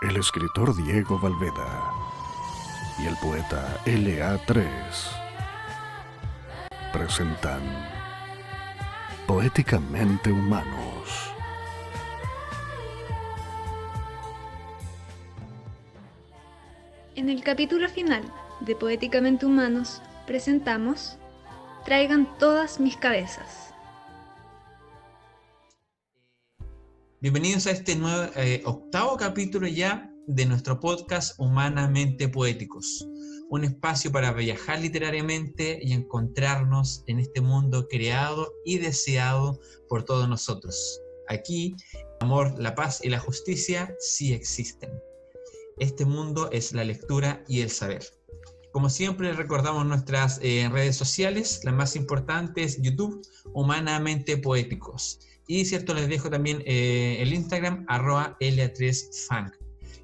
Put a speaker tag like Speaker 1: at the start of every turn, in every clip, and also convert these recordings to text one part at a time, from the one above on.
Speaker 1: el escritor Diego Valveda y el poeta LA3 presentan Poéticamente Humanos.
Speaker 2: En el capítulo final de Poéticamente Humanos presentamos Traigan todas mis cabezas
Speaker 3: Bienvenidos a este nuevo, eh, octavo capítulo ya de nuestro podcast Humanamente Poéticos, un espacio para viajar literariamente y encontrarnos en este mundo creado y deseado por todos nosotros. Aquí, el amor, la paz y la justicia sí existen. Este mundo es la lectura y el saber. Como siempre, recordamos nuestras eh, redes sociales, la más importante es YouTube, Humanamente Poéticos. Y cierto, les dejo también eh, el Instagram, arroba LA3Funk.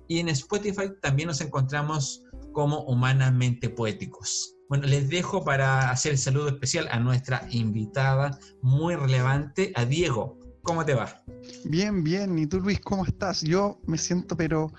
Speaker 3: Y en Spotify también nos encontramos como Humanamente Poéticos. Bueno, les dejo para hacer el saludo especial a nuestra invitada muy relevante, a Diego. ¿Cómo te va?
Speaker 4: Bien, bien. ¿Y tú, Luis, cómo estás? Yo me siento, pero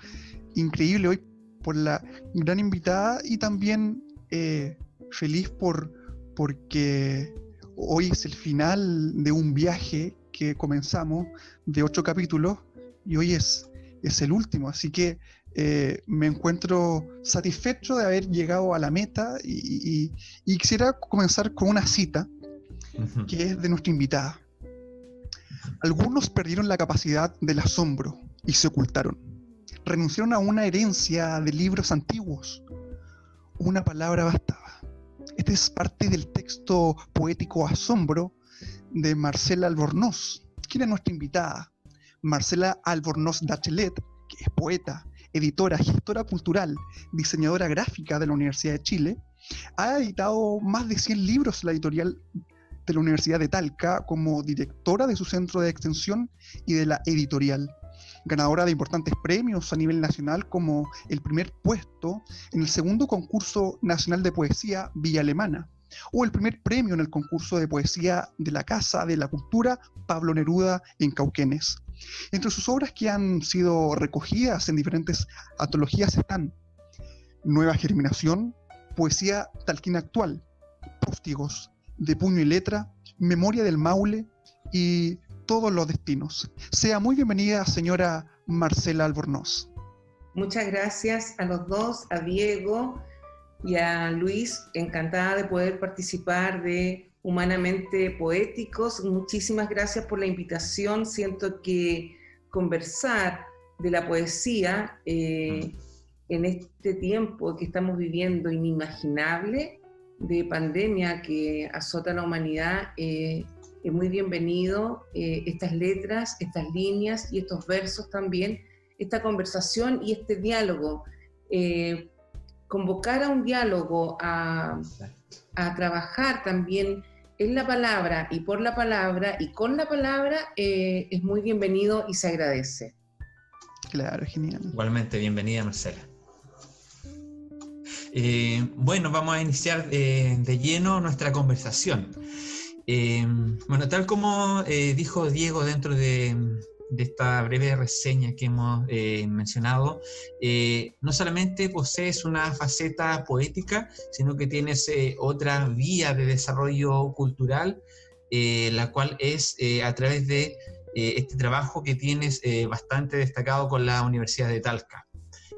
Speaker 4: increíble hoy por la gran invitada y también eh, feliz por porque hoy es el final de un viaje que comenzamos de ocho capítulos y hoy es, es el último, así que eh, me encuentro satisfecho de haber llegado a la meta y, quisiera comenzar con una cita que es de nuestra invitada. Algunos perdieron la capacidad del asombro y se ocultaron. Renunciaron a una herencia de libros antiguos. Una palabra bastaba. Este es parte del texto poético Asombro de Marcela Albornoz. ¿Quién es nuestra invitada? Marcela Albornoz Dachelet, que es poeta, editora, gestora cultural, diseñadora gráfica de la Universidad de Chile, ha editado más de 100 libros en la editorial de la Universidad de Talca como directora de su centro de extensión y de la editorial. Ganadora de importantes premios a nivel nacional como el primer puesto en el segundo concurso nacional de poesía Villa Alemana o el primer premio en el concurso de poesía de la Casa de la Cultura Pablo Neruda en Cauquenes. Entre sus obras que han sido recogidas en diferentes antologías están Nueva Germinación, Poesía Talquina Actual, Próstigos, De Puño y Letra, Memoria del Maule y Todos los Destinos. Sea muy bienvenida, señora Marcela Albornoz.
Speaker 5: Muchas gracias a los dos, a Diego y a Luis, encantada de poder participar de Humanamente Poéticos. Muchísimas gracias por la invitación. Siento que conversar de la poesía eh, en este tiempo que estamos viviendo inimaginable de pandemia que azota a la humanidad, eh, es muy bienvenido eh, estas letras, estas líneas y estos versos también, esta conversación y este diálogo convocar a un diálogo, a, trabajar también en la palabra y por la palabra y con la palabra eh, es muy bienvenido y se agradece.
Speaker 4: Claro, genial.
Speaker 3: Igualmente, bienvenida Marcela. Eh, bueno, vamos a iniciar eh, de lleno nuestra conversación. bueno, tal como dijo Diego dentro de, de esta breve reseña que hemos eh, mencionado, eh, no solamente posees una faceta poética, sino que tienes eh, otra vía de desarrollo cultural, la cual es a través de este trabajo que tienes bastante destacado con la Universidad de Talca,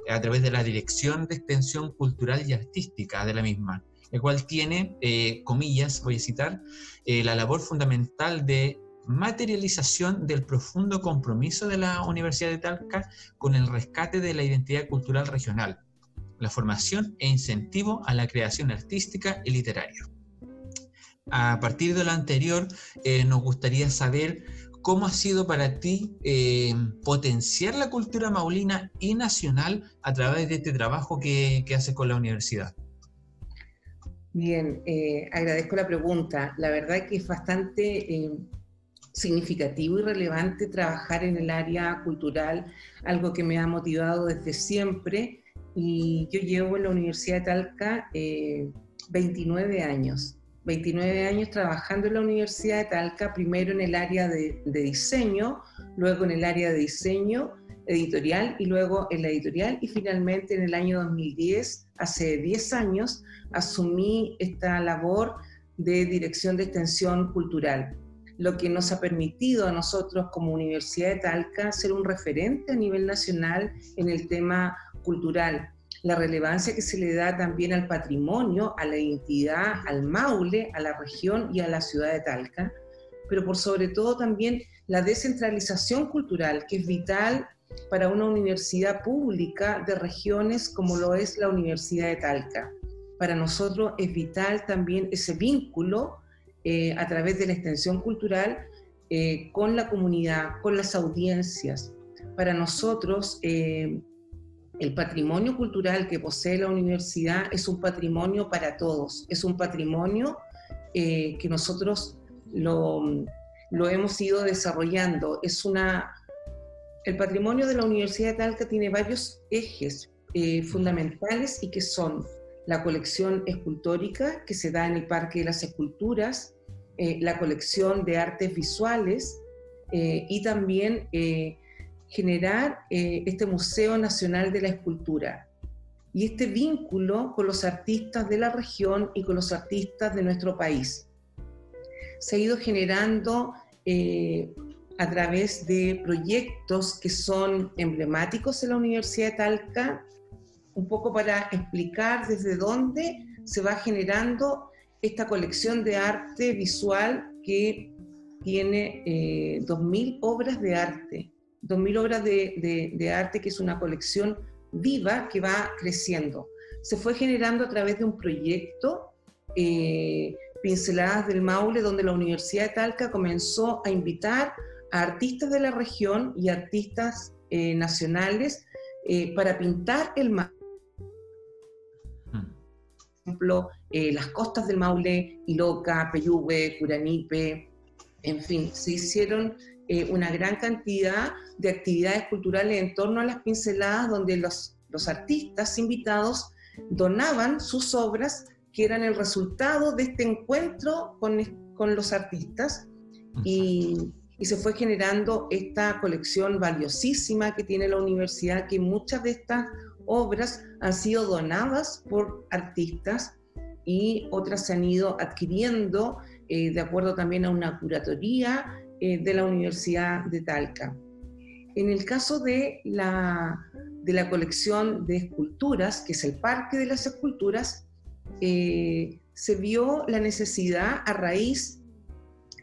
Speaker 3: a través de la Dirección de Extensión Cultural y Artística de la misma, el cual tiene, comillas, voy a citar, la labor fundamental de materialización del profundo compromiso de la Universidad de Talca con el rescate de la identidad cultural regional, la formación e incentivo a la creación artística y literaria. A partir de lo anterior, eh, nos gustaría saber cómo ha sido para ti eh, potenciar la cultura maulina y nacional a través de este trabajo que, que haces con la universidad.
Speaker 5: Bien, eh, agradezco la pregunta. La verdad que es bastante significativo y relevante trabajar en el área cultural, algo que me ha motivado desde siempre. Y yo llevo en la Universidad de Talca 29 eh, años. 29 años trabajando en la Universidad de Talca, primero en el área de, diseño, luego en el área de diseño editorial y luego en la editorial y finalmente en el año 2010, hace 10 años, asumí esta labor de dirección de extensión cultural, lo que nos ha permitido a nosotros como Universidad de Talca ser un referente a nivel nacional en el tema cultural, la relevancia que se le da también al patrimonio, a la identidad, al Maule, a la región y a la ciudad de Talca, pero por sobre todo también la descentralización cultural, que es vital para una universidad pública de regiones como lo es la Universidad de Talca. Para nosotros es vital también ese vínculo eh, a través de la extensión cultural eh, con la comunidad, con las audiencias. Para nosotros, eh, el patrimonio cultural que posee la universidad es un patrimonio para todos, es un patrimonio que nosotros lo, lo hemos ido desarrollando. Es una, el patrimonio de la Universidad de Talca tiene varios ejes eh, fundamentales y que son la colección escultórica que se da en el Parque de las Esculturas, eh, la colección de artes visuales eh, y también generar este Museo Nacional de la Escultura. Y este vínculo con los artistas de la región y con los artistas de nuestro país se ha ido generando eh, a través de proyectos que son emblemáticos en la Universidad de Talca, un poco para explicar desde dónde se va generando esta colección de arte visual que tiene 2.000 eh, obras de arte, 2.000 obras de, arte que es una colección viva que va creciendo. Se fue generando a través de un proyecto eh, Pinceladas del Maule, donde la Universidad de Talca comenzó a invitar a artistas de la región y artistas eh, nacionales eh, para pintar el Maule. Ejemplo, eh, las costas del Maule, Iloca, Peyúgue, Curanipe, en fin, se hicieron una gran cantidad de actividades culturales en torno a las pinceladas donde los, los artistas invitados donaban sus obras que eran el resultado de este encuentro con, con los artistas. Y, y, se fue generando esta colección valiosísima que tiene la universidad, que muchas de estas obras han sido donadas por artistas y otras se han ido adquiriendo eh, de acuerdo también a una curatoría eh, de la Universidad de Talca. En el caso de la, de la colección de esculturas, que es el Parque de las Esculturas, eh, se vio la necesidad a raíz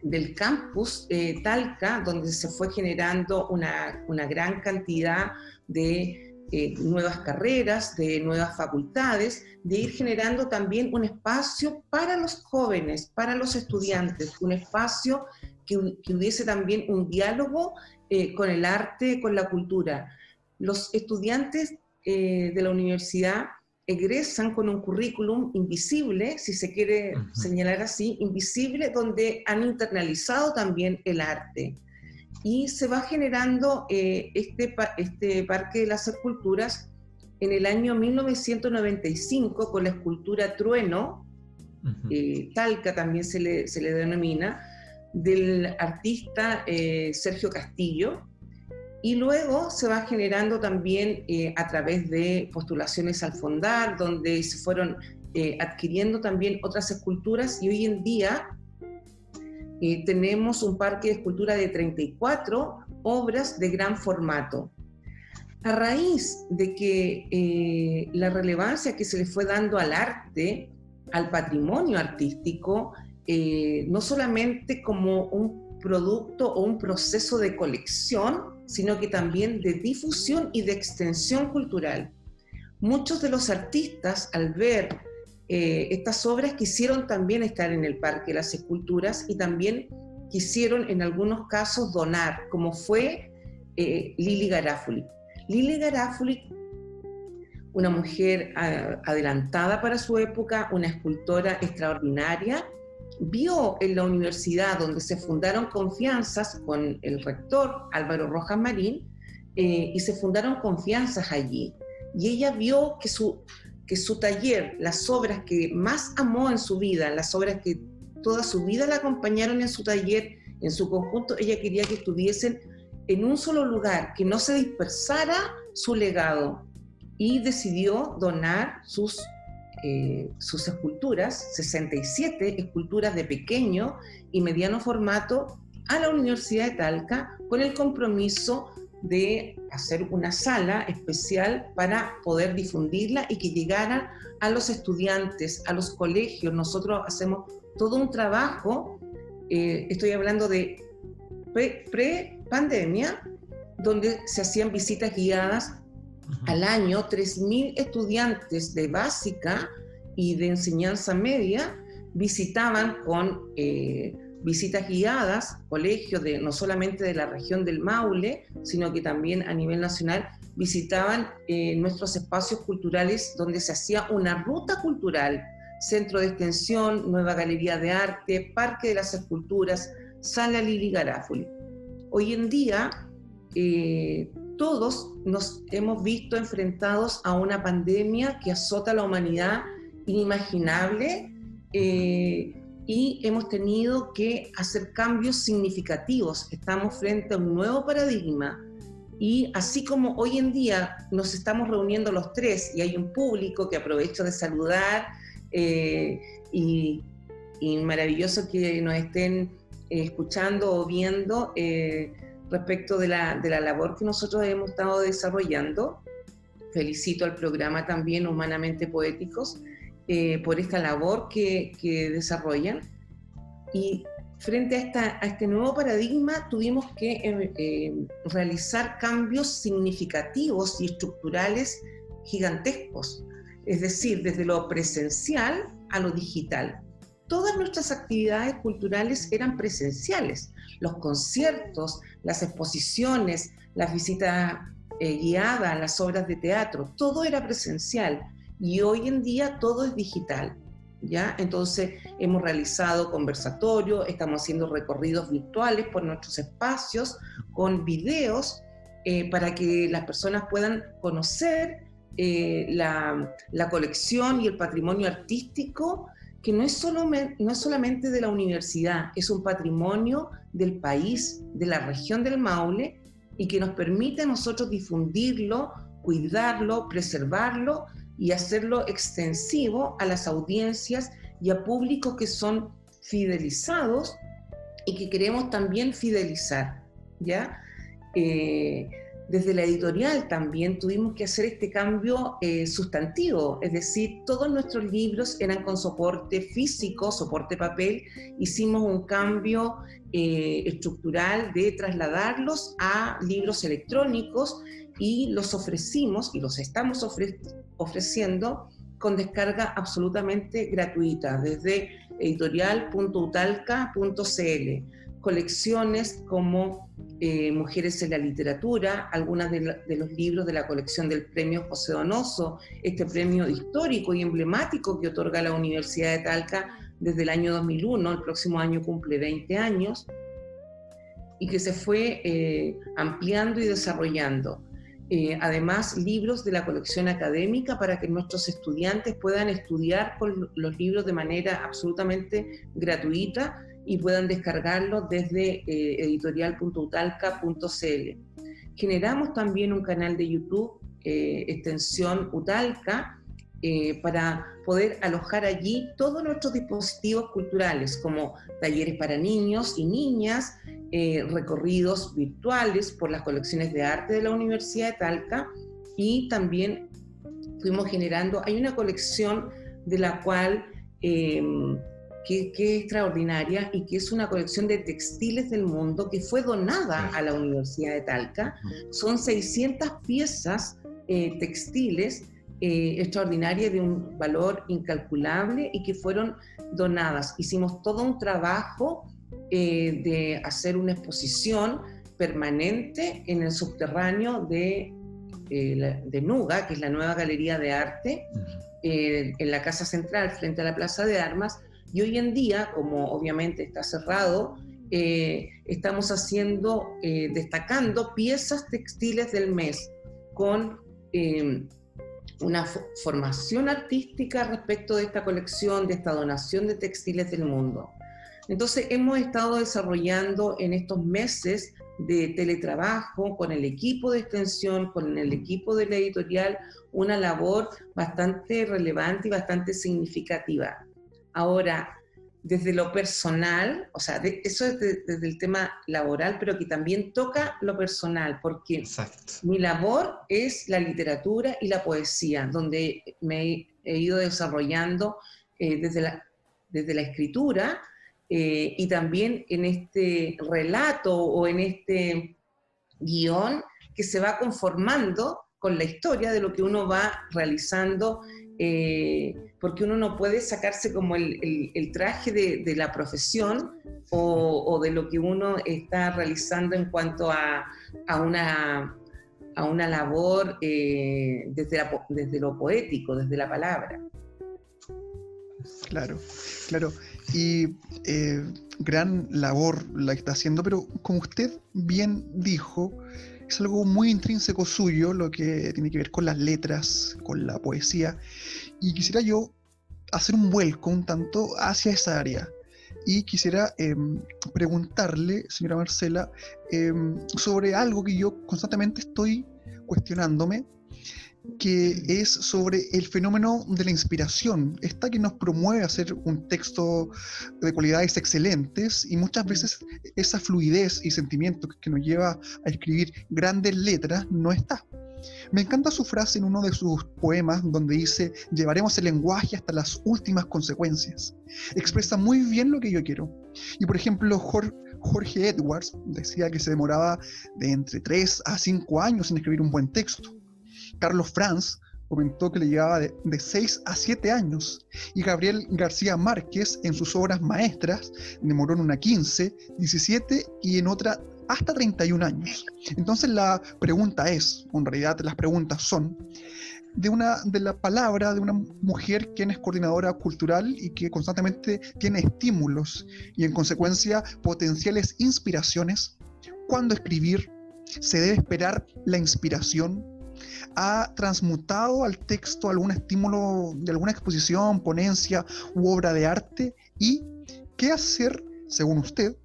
Speaker 5: del campus eh, Talca, donde se fue generando una, gran cantidad de eh, nuevas carreras, de nuevas facultades, de ir generando también un espacio para los jóvenes, para los estudiantes, un espacio que, hubiese también un diálogo con el arte, con la cultura. Los estudiantes de la universidad egresan con un currículum invisible, si se quiere señalar así, invisible, donde han internalizado también el arte. Y se va generando eh, este, este Parque de las Esculturas en el año 1995 con la escultura Trueno, eh, Talca también se le, se le denomina, del artista eh, Sergio Castillo, y luego se va generando también eh, a través de postulaciones al fondar, donde se fueron eh, adquiriendo también otras esculturas y hoy en día eh, tenemos un parque de escultura de 34 obras de gran formato. A raíz de que la relevancia que se le fue dando al arte, al patrimonio artístico, no solamente como un producto o un proceso de colección, sino que también de difusión y de extensión cultural. Muchos de los artistas, al ver eh, estas obras, quisieron también estar en el Parque las Esculturas y también quisieron en algunos casos donar, como fue eh, Lili Garafuli. Lili Garafuli, una mujer ah, adelantada para su época, una escultora extraordinaria, vio en la universidad donde se fundaron confianzas con el rector Álvaro Rojas Marín eh, y se fundaron confianzas allí. Y ella vio que su, que su taller, las obras que más amó en su vida, las obras que toda su vida la acompañaron en su taller, en su conjunto, ella quería que estuviesen en un solo lugar, que no se dispersara su legado. Y decidió donar sus, eh, sus esculturas, 67 esculturas de pequeño y mediano formato, a la Universidad de Talca con el compromiso de hacer una sala especial para poder difundirla y que llegara a los estudiantes, a los colegios. Nosotros hacemos todo un trabajo, eh, estoy hablando de pre-pandemia, donde se hacían visitas guiadas al año, 3.000 estudiantes de básica y de enseñanza media visitaban con eh, visitas guiadas, colegios de, no solamente de la región del Maule, sino que también a nivel nacional, visitaban eh, nuestros espacios culturales donde se hacía una ruta cultural, centro de extensión, nueva galería de arte, parque de las esculturas, sala Lili Garafuli. Hoy en día, eh, todos nos hemos visto enfrentados a una pandemia que azota a la humanidad inimaginable. Eh, y hemos tenido que hacer cambios significativos. Estamos frente a un nuevo paradigma y así como hoy en día nos estamos reuniendo los tres y hay un público que aprovecho de saludar eh, y, maravilloso que nos estén eh, escuchando o viendo eh, respecto de la, de la labor que nosotros hemos estado desarrollando. Felicito al programa también Humanamente Poéticos eh, por esta labor que, desarrollan. Y frente a, esta, a, este nuevo paradigma tuvimos que eh, eh, realizar cambios significativos y estructurales gigantescos, es decir, desde lo presencial a lo digital. Todas nuestras actividades culturales eran presenciales, los conciertos, las exposiciones, las visitas guiadas, las obras de teatro, todo era presencial y hoy en día todo es digital. ¿Ya? Entonces hemos realizado conversatorios, estamos haciendo recorridos virtuales por nuestros espacios con videos eh, para que las personas puedan conocer eh, la, la, colección y el patrimonio artístico que no es, solo, no es solamente de la universidad, es un patrimonio del país, de la región del Maule y que nos permite a nosotros difundirlo, cuidarlo, preservarlo y hacerlo extensivo a las audiencias y a públicos que son fidelizados y que queremos también fidelizar, ¿ya? Eh, desde la editorial también tuvimos que hacer este cambio eh, sustantivo, es decir, todos nuestros libros eran con soporte físico, soporte papel, hicimos un cambio eh, estructural de trasladarlos a libros electrónicos y los ofrecimos y los estamos ofreciendo con descarga absolutamente gratuita desde editorial.utalca.cl. Colecciones como eh, Mujeres en la Literatura, algunas de, de, los libros de la colección del premio José Donoso, este premio histórico y emblemático que otorga la Universidad de Talca desde el año 2001, el próximo año cumple 20 años, y que se fue eh, ampliando y desarrollando. Eh, además, libros de la colección académica para que nuestros estudiantes puedan estudiar los libros de manera absolutamente gratuita y puedan descargarlos desde eh, editorial.utalca.cl. Generamos también un canal de YouTube, eh, extensión Utalca, para poder alojar allí todos nuestros dispositivos culturales, como talleres para niños y niñas, eh, recorridos virtuales por las colecciones de arte de la Universidad de Talca y también fuimos generando, hay una colección de la cual, em, que, es extraordinaria y que es una colección de textiles del mundo que fue donada a la Universidad de Talca. Son 600 piezas eh, textiles eh, extraordinarias de un valor incalculable y que fueron donadas. Hicimos todo un trabajo eh, de hacer una exposición permanente en el subterráneo de, eh, de Nuga, que es la nueva galería de arte, eh, en la Casa Central, frente a la Plaza de Armas. Y hoy en día, como obviamente está cerrado, estamos haciendo, destacando piezas textiles del mes con una formación artística respecto de esta colección, de esta donación de textiles del mundo. Entonces hemos estado desarrollando en estos meses de teletrabajo, con el equipo de extensión, con el equipo de la editorial, una labor bastante relevante y bastante significativa. Ahora, desde lo personal, o sea, eso es desde el tema laboral, pero que también toca lo personal, porque mi labor es la literatura y la poesía, donde me he, ido desarrollando eh, desde, la, desde la escritura eh, y también en este relato o en este guion que se va conformando con la historia de lo que uno va realizando eh, porque uno no puede sacarse como el, traje de, la profesión o, de lo que uno está realizando en cuanto a, una, labor eh, desde, desde lo poético, desde la palabra.
Speaker 4: Claro, claro. Y eh, gran labor la que está haciendo, pero como usted bien dijo, es algo muy intrínseco suyo, lo que tiene que ver con las letras, con la poesía. Y quisiera yo hacer un vuelco un tanto hacia esa área. Y quisiera em, preguntarle, señora Marcela, em, sobre algo que yo constantemente estoy cuestionándome, que es sobre el fenómeno de la inspiración, esta que nos promueve a hacer un texto de cualidades excelentes y muchas veces esa fluidez y sentimiento que nos lleva a escribir grandes letras no está. Me encanta su frase en uno de sus poemas donde dice, llevaremos el lenguaje hasta las últimas consecuencias. Expresa muy bien lo que yo quiero. Y por ejemplo, Jorge Edwards decía que se demoraba de entre 3 a 5 años en escribir un buen texto. Carlos Franz comentó que le llevaba de, 6 a 7 años y Gabriel García Márquez en sus obras maestras demoró en una 15, 17 y en otra hasta 31 años. Entonces la pregunta es, en realidad las preguntas son, de, una, de la palabra de una mujer quien es coordinadora cultural y que constantemente tiene estímulos y en consecuencia potenciales inspiraciones, ¿cuándo escribir? ¿Se debe esperar la inspiración? Ha transmutado al texto algún estímulo de alguna exposición, ponencia u obra de arte y qué hacer, según usted,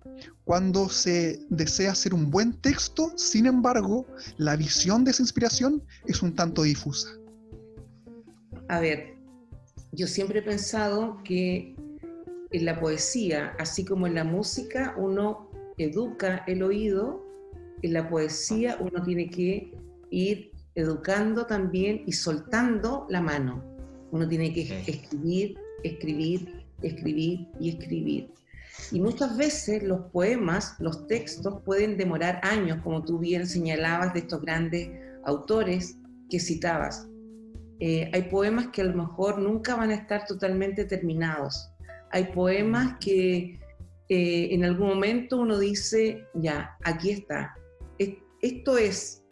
Speaker 4: cuando se desea hacer un buen texto, sin embargo, la visión de esa inspiración es un tanto difusa.
Speaker 5: A ver, yo siempre he pensado que en la poesía, así como en la música, uno educa el oído, en la poesía uno tiene que ir educando también y soltando la mano. Uno tiene que escribir, escribir, escribir y escribir. Y muchas veces los poemas, los textos pueden demorar años, como tú bien señalabas de estos grandes autores que citabas. Eh, hay poemas que a lo mejor nunca van a estar totalmente terminados. Hay poemas que eh, en algún momento uno dice, ya, aquí está, esto es,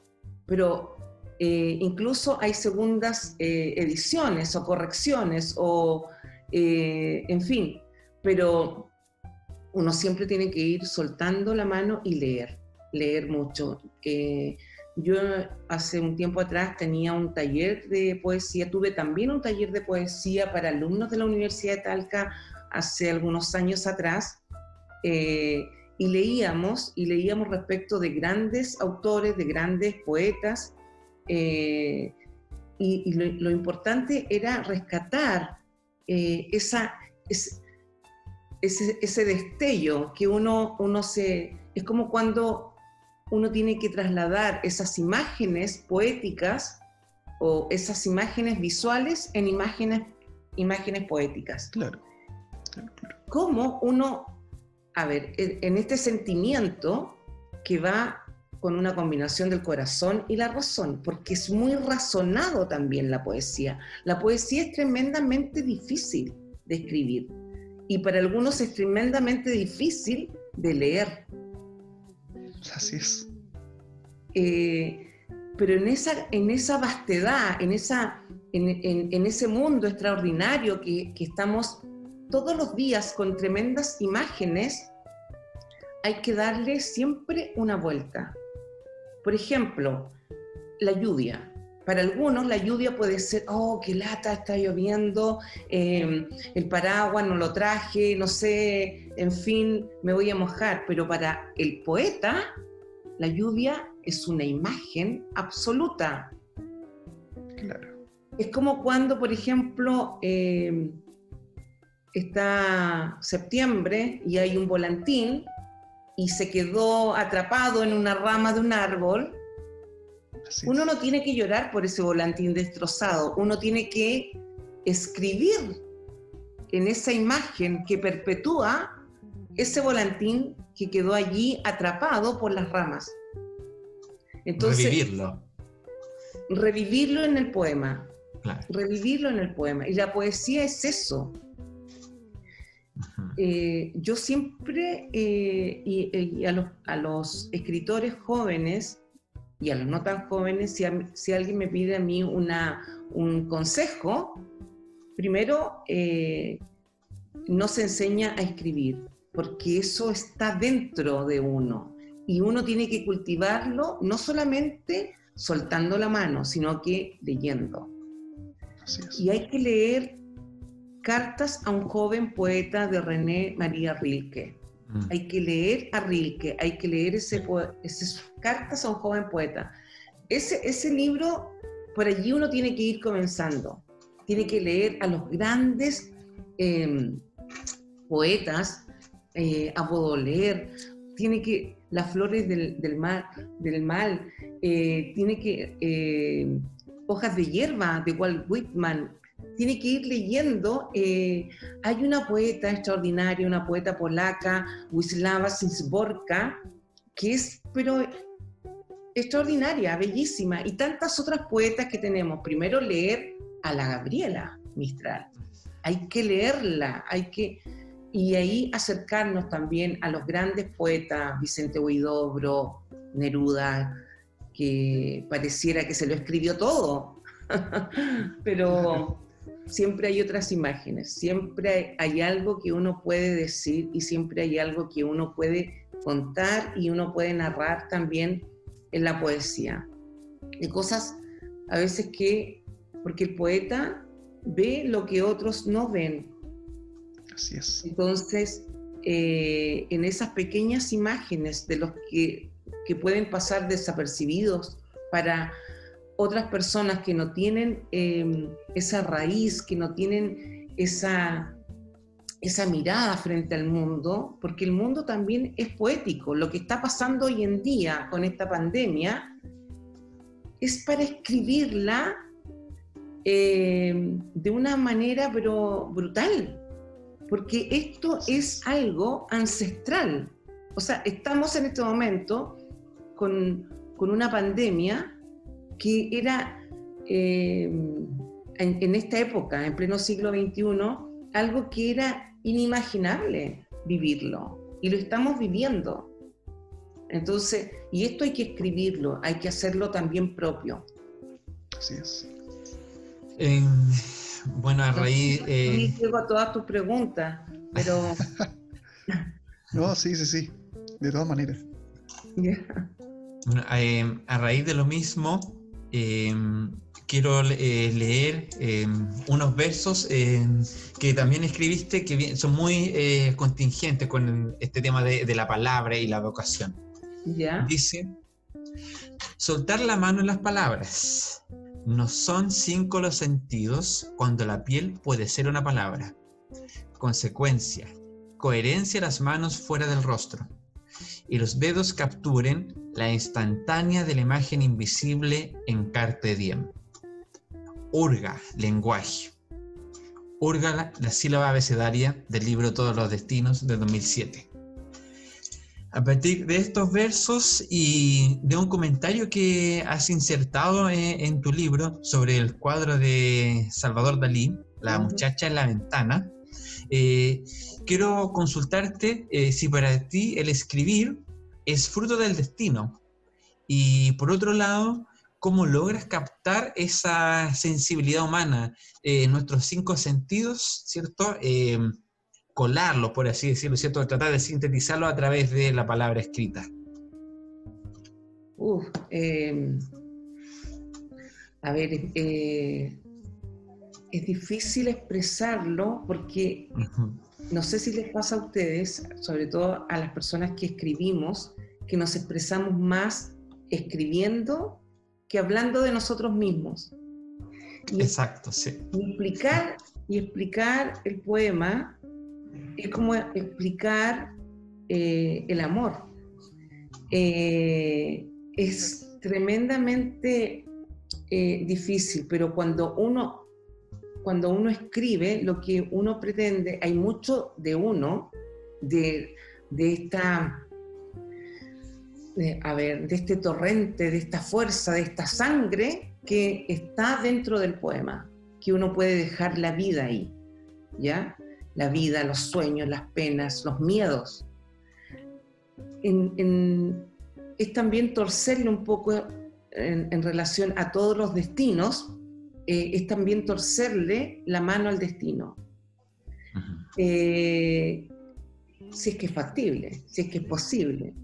Speaker 5: pero eh, incluso hay segundas ediciones o correcciones o, en fin, pero uno siempre tiene que ir soltando la mano y leer, leer mucho. Eh, yo hace un tiempo atrás tenía un taller de poesía, tuve también un taller de poesía para alumnos de la Universidad de Talca hace algunos años atrás, eh, y leíamos, y leíamos respecto de grandes autores, de grandes poetas, eh, y, lo, importante era rescatar esa, ese, destello que uno, uno se... Es como cuando uno tiene que trasladar esas imágenes poéticas o esas imágenes visuales en imágenes, imágenes poéticas.
Speaker 4: Claro.
Speaker 5: ¿Cómo uno, a ver, en este sentimiento que va con una combinación del corazón y la razón, porque es muy razonado también la poesía. La poesía es tremendamente difícil de escribir y para algunos es tremendamente difícil de leer.
Speaker 4: Así es.
Speaker 5: Eh, pero en esa, en esa vastedad, en, esa, en, ese mundo extraordinario que, que estamos todos los días con tremendas imágenes, hay que darle siempre una vuelta. Por ejemplo, la lluvia. Para algunos la lluvia puede ser, oh, qué lata, está lloviendo, em, el paraguas no lo traje, no sé, en fin, me voy a mojar. Pero para el poeta, La lluvia es una imagen absoluta.
Speaker 4: Claro.
Speaker 5: Es como cuando, por ejemplo, eh, está septiembre y hay un volantín y se quedó atrapado en una rama de un árbol.
Speaker 4: Así
Speaker 5: Uno no tiene que llorar por ese volantín destrozado, uno tiene que escribir en esa imagen que perpetúa ese volantín que quedó allí atrapado por las ramas. Entonces,
Speaker 3: Revivirlo.
Speaker 5: revivirlo en el poema,
Speaker 3: Claro.
Speaker 5: revivirlo en el poema. Y la poesía es eso. Eh, yo siempre, eh, y, y a, los, a los escritores jóvenes y a los no tan jóvenes, si, a- si alguien me pide a mí una, un consejo, primero, eh, no se enseña a escribir, porque eso está dentro de uno. Y uno tiene que cultivarlo no solamente soltando la mano, sino que leyendo. Y hay que leer Cartas a un joven poeta de René María Rilke.
Speaker 3: Mm.
Speaker 5: Hay que leer a Rilke, hay que leer ese, ese Cartas a un joven poeta. Ese, ese libro, por allí uno tiene que ir comenzando. Tiene que leer a los grandes eh, poetas, eh, a Baudelaire, tiene que, Las flores del, del mal, del mal eh, tiene que, eh, Hojas de hierba de Walt Whitman, tiene que ir leyendo. eh, hay una poeta extraordinaria, una poeta polaca, Wisława Szymborska, que es, pero extraordinaria, bellísima, y tantas otras poetas que tenemos. Primero leer a la Gabriela Mistral. Hay que leerla, hay que... Y ahí acercarnos también a los grandes poetas, Vicente Huidobro, Neruda, que pareciera que se lo escribió todo, pero siempre hay otras imágenes, siempre hay, hay algo que uno puede decir y siempre hay algo que uno puede contar y uno puede narrar también en la poesía. De cosas a veces que, porque el poeta ve lo que otros no ven,
Speaker 4: Así es.
Speaker 5: entonces, eh, en esas pequeñas imágenes de los que, que pueden pasar desapercibidos para otras personas que no tienen eh, esa raíz, que no tienen esa, esa mirada frente al mundo, porque el mundo también es poético. Lo que está pasando hoy en día con esta pandemia es para escribirla eh, de una manera pero brutal, porque esto es algo ancestral. O sea, estamos en este momento con, con una pandemia que era eh, en, en esta época, en pleno siglo XXI, algo que era inimaginable vivirlo y lo estamos viviendo. Entonces, y esto hay que escribirlo, hay que hacerlo también propio.
Speaker 4: Así es.
Speaker 3: Eh, bueno, a raíz... eh,
Speaker 5: a todas tus preguntas, pero
Speaker 4: No, sí, sí, sí. De todas maneras.
Speaker 3: Bueno, eh, a raíz de lo mismo, eh, quiero eh, leer eh, unos versos eh, que también escribiste que son muy eh, contingentes con este tema de, de la palabra y la vocación. Dice, soltar la mano en las palabras. No son cinco los sentidos cuando la piel puede ser una palabra. Consecuencia, coherencia las manos fuera del rostro. Y los dedos capturen la instantánea de la imagen invisible en carpe diem. Urga, lenguaje. Urga la, la sílaba abecedaria del libro Todos los Destinos de 2007. A partir de estos versos y de un comentario que has insertado en, en tu libro sobre el cuadro de Salvador Dalí, La muchacha en la ventana, eh, quiero consultarte eh, si para ti el escribir es fruto del destino y por otro lado, cómo logras captar esa sensibilidad humana, eh, nuestros cinco sentidos, ¿cierto? Eh, colarlo, por así decirlo, ¿cierto? Tratar de sintetizarlo a través de la palabra escrita.
Speaker 5: Uf, eh, a ver, eh, es difícil expresarlo porque no sé si les pasa a ustedes, sobre todo a las personas que escribimos, que nos expresamos más escribiendo que hablando de nosotros mismos.
Speaker 3: Y, Exacto, sí.
Speaker 5: Y explicar, y explicar el poema es como explicar eh, el amor. Eh, es tremendamente eh, difícil, pero cuando uno, cuando uno escribe, lo que uno pretende, hay mucho de uno, de, de esta, a ver, de este torrente, de esta fuerza, de esta sangre que está dentro del poema, que uno puede dejar la vida ahí, ¿ya? La vida, los sueños, las penas, los miedos. es también torcerle un poco en, relación a todos los destinos, eh, es también torcerle la mano al destino. Eh, si es que es factible, si es que es posible.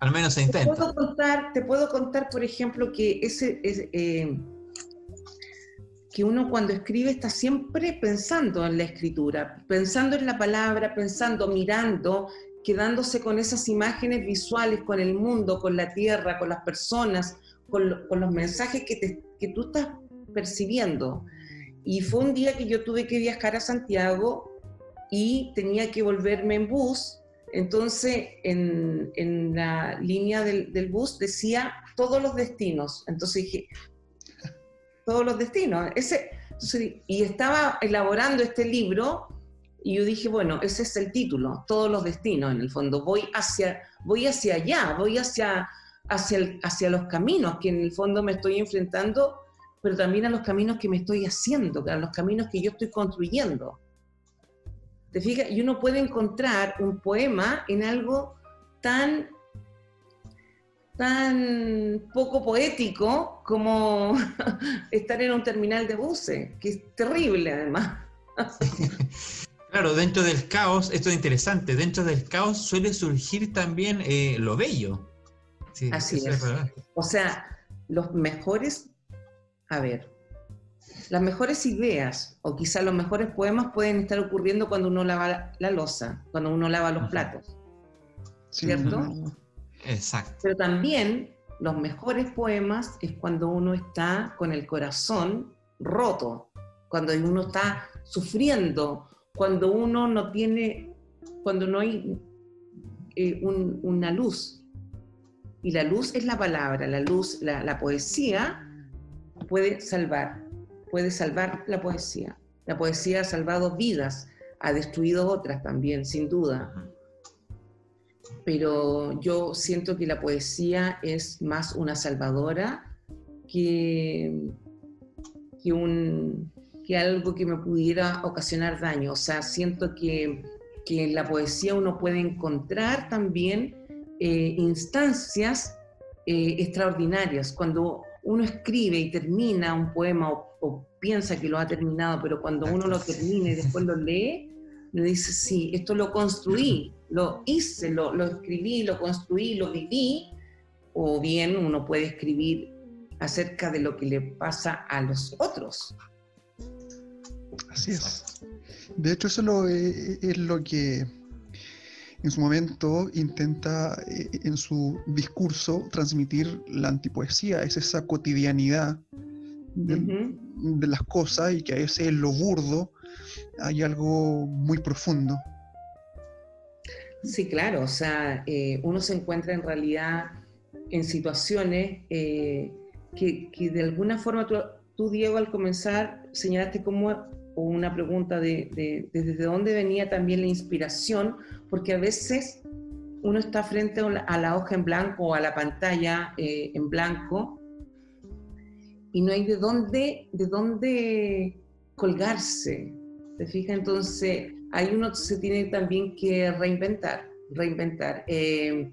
Speaker 3: Al menos se intenta.
Speaker 5: Te puedo contar, te puedo contar por ejemplo, que, ese, eh, que uno cuando escribe está siempre pensando en la escritura, pensando en la palabra, pensando, mirando, quedándose con esas imágenes visuales, con el mundo, con la tierra, con las personas, con, los mensajes que, te, que tú estás percibiendo. Y fue un día que yo tuve que viajar a Santiago y tenía que volverme en bus. Entonces, en, en la línea del, del, bus decía todos los destinos. Entonces dije, todos los destinos. Ese, y estaba elaborando este libro y yo dije, bueno, ese es el título, todos los destinos en el fondo. Voy hacia, voy hacia allá, voy hacia, hacia, hacia los caminos que en el fondo me estoy enfrentando, pero también a los caminos que me estoy haciendo, a los caminos que yo estoy construyendo. ¿Te fijas? Y uno puede encontrar un poema en algo tan tan poco poético como estar en un terminal de buses, que es terrible además.
Speaker 3: Claro, dentro del caos, esto es interesante, dentro del caos suele surgir también eh, lo bello.
Speaker 5: Así es. o sea, los mejores, a ver, las mejores ideas o quizá los mejores poemas pueden estar ocurriendo cuando uno lava la, losa, cuando uno lava los platos. ¿Cierto?
Speaker 3: Exacto.
Speaker 5: Pero también los mejores poemas es cuando uno está con el corazón roto, cuando uno está sufriendo, cuando uno no tiene, cuando no hay eh, una luz. Y la luz es la palabra, la luz, la, poesía puede salvar, puede salvar la poesía. La poesía ha salvado vidas, ha destruido otras también, sin duda pero yo siento que la poesía es más una salvadora que, que, un, que algo que me pudiera ocasionar daño. O sea, siento que, que en la poesía uno puede encontrar también eh, instancias eh, extraordinarias. Cuando uno escribe y termina un poema o, piensa que lo ha terminado, pero cuando uno lo termina y después lo lee, le dice, sí, esto lo construí, lo hice, lo, escribí, lo construí, lo viví, o bien uno puede escribir acerca de lo que le pasa a los otros.
Speaker 4: Así es. De hecho, eso lo, eh, es lo que en su momento intenta eh, en su discurso transmitir la antipoesía, es esa cotidianidad de, de las cosas y que a veces es lo burdo hay algo muy profundo.
Speaker 5: Sí, claro, o sea, eh, uno se encuentra en realidad en situaciones eh, que, de alguna forma tú, Diego, al comenzar señalaste como una pregunta de, desde dónde venía también la inspiración, porque a veces uno está frente a la hoja en blanco o a la pantalla eh, en blanco y no hay de dónde, de dónde colgarse, ¿Te fijas? Entonces, ahí uno se tiene también que reinventar, reinventar. Eh,